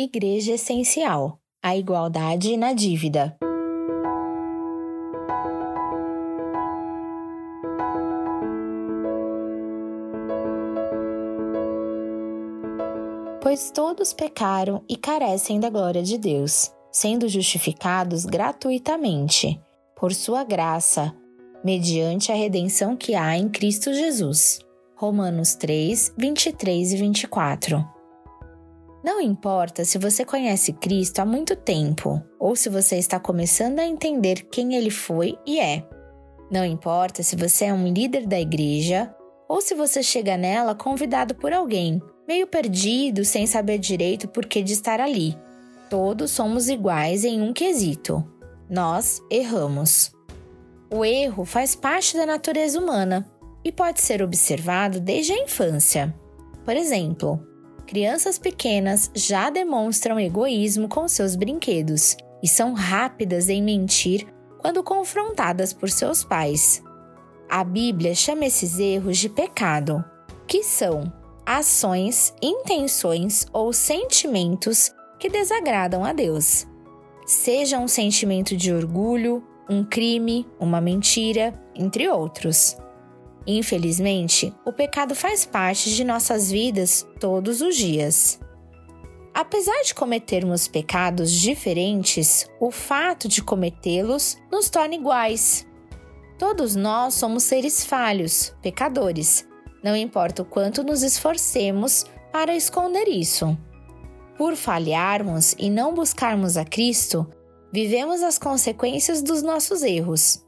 Igreja Essencial A Igualdade na Dívida. Pois todos pecaram e carecem da glória de Deus, sendo justificados gratuitamente, por sua graça, mediante a redenção que há em Cristo Jesus. Romanos 3, 23 e 24. Não importa se você conhece Cristo há muito tempo ou se você está começando a entender quem ele foi e é. Não importa se você é um líder da igreja ou se você chega nela convidado por alguém, meio perdido, sem saber direito por que de estar ali. Todos somos iguais em um quesito: nós erramos. O erro faz parte da natureza humana e pode ser observado desde a infância. Por exemplo, crianças pequenas já demonstram egoísmo com seus brinquedos e são rápidas em mentir quando confrontadas por seus pais. A Bíblia chama esses erros de pecado, que são ações, intenções ou sentimentos que desagradam a Deus. Seja um sentimento de orgulho, um crime, uma mentira, entre outros. Infelizmente, o pecado faz parte de nossas vidas todos os dias. Apesar de cometermos pecados diferentes, o fato de cometê-los nos torna iguais. Todos nós somos seres falhos, pecadores, não importa o quanto nos esforcemos para esconder isso. Por falharmos e não buscarmos a Cristo, vivemos as consequências dos nossos erros.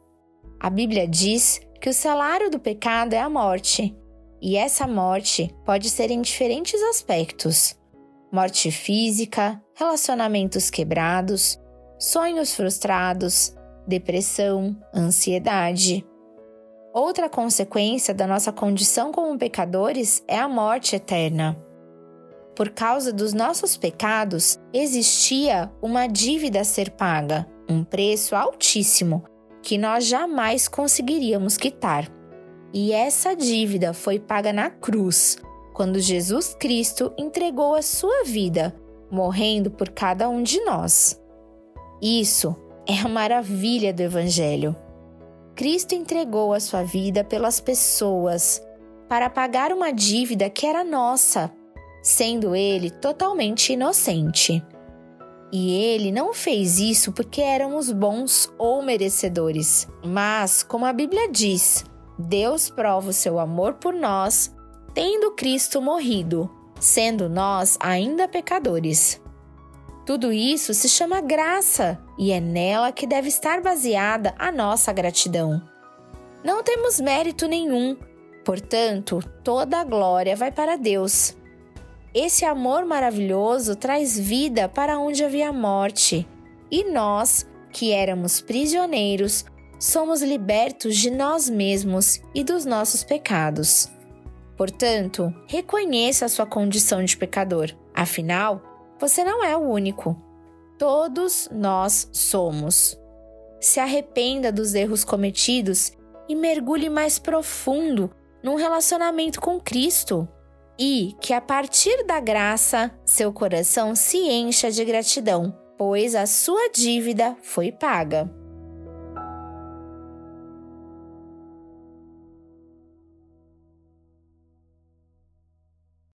A Bíblia diz que o salário do pecado é a morte, e essa morte pode ser em diferentes aspectos: morte física, relacionamentos quebrados, sonhos frustrados, depressão, ansiedade. Outra consequência da nossa condição como pecadores é a morte eterna. Por causa dos nossos pecados, existia uma dívida a ser paga, um preço altíssimo que nós jamais conseguiríamos quitar. E essa dívida foi paga na cruz, quando Jesus Cristo entregou a sua vida, morrendo por cada um de nós. Isso é a maravilha do Evangelho. Cristo entregou a sua vida pelas pessoas para pagar uma dívida que era nossa, sendo ele totalmente inocente. E ele não fez isso porque éramos bons ou merecedores, mas, como a Bíblia diz, Deus prova o seu amor por nós, tendo Cristo morrido, sendo nós ainda pecadores. Tudo isso se chama graça e é nela que deve estar baseada a nossa gratidão. Não temos mérito nenhum, portanto, toda a glória vai para Deus. Esse amor maravilhoso traz vida para onde havia morte, e nós, que éramos prisioneiros, somos libertos de nós mesmos e dos nossos pecados. Portanto, reconheça a sua condição de pecador. Afinal, você não é o único. Todos nós somos. Se arrependa dos erros cometidos e mergulhe mais profundo num relacionamento com Cristo e que a partir da graça seu coração se encha de gratidão, pois a sua dívida foi paga.